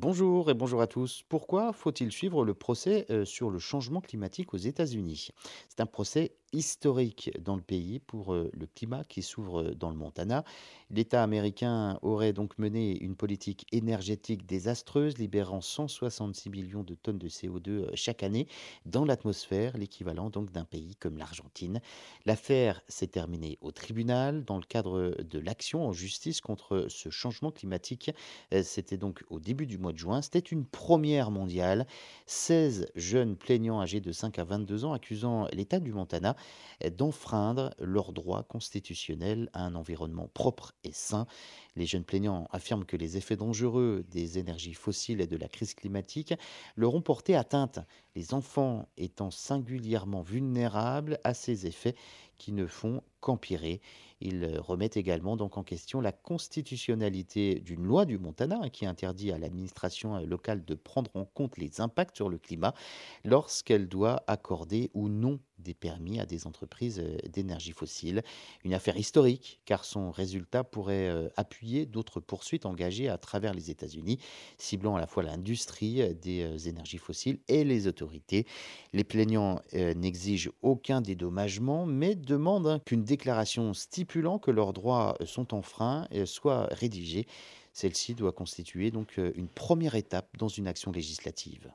Bonjour et bonjour à tous. Pourquoi faut-il suivre le procès euh, sur le changement climatique aux États-Unis? C'est un procès historique dans le pays pour euh, le climat qui s'ouvre euh, dans le Montana. L'État américain aurait donc mené une politique énergétique désastreuse, libérant 166 millions de tonnes de CO2 chaque année dans l'atmosphère, l'équivalent donc d'un pays comme l'Argentine. L'affaire s'est terminée au tribunal dans le cadre de l'action en justice contre ce changement climatique. C'était donc au début du mois de juin. C'était une première mondiale. 16 jeunes plaignants âgés de 5 à 22 ans accusant l'État du Montana d'enfreindre leurs droits constitutionnels à un environnement propre et sain. Les jeunes plaignants affirment que les effets dangereux des énergies fossiles et de la crise climatique leur ont porté atteinte, les enfants étant singulièrement vulnérables à ces effets qui ne font qu'empirer. Ils remettent également donc en question la constitutionnalité d'une loi du Montana hein, qui interdit à l'administration locale de prendre en compte les impacts sur le climat lorsqu'elle doit accorder ou non des permis à des entreprises euh, d'énergie fossile. Une affaire historique car son résultat pourrait euh, appuyer d'autres poursuites engagées à travers les États-Unis, ciblant à la fois l'industrie euh, des énergies fossiles et les autorités. Les plaignants n'exigent aucun dédommagement mais demandent hein, qu'une déclaration stipulant que leurs droits sont enfreints soit rédigée. Celle-ci doit constituer donc une première étape dans une action législative.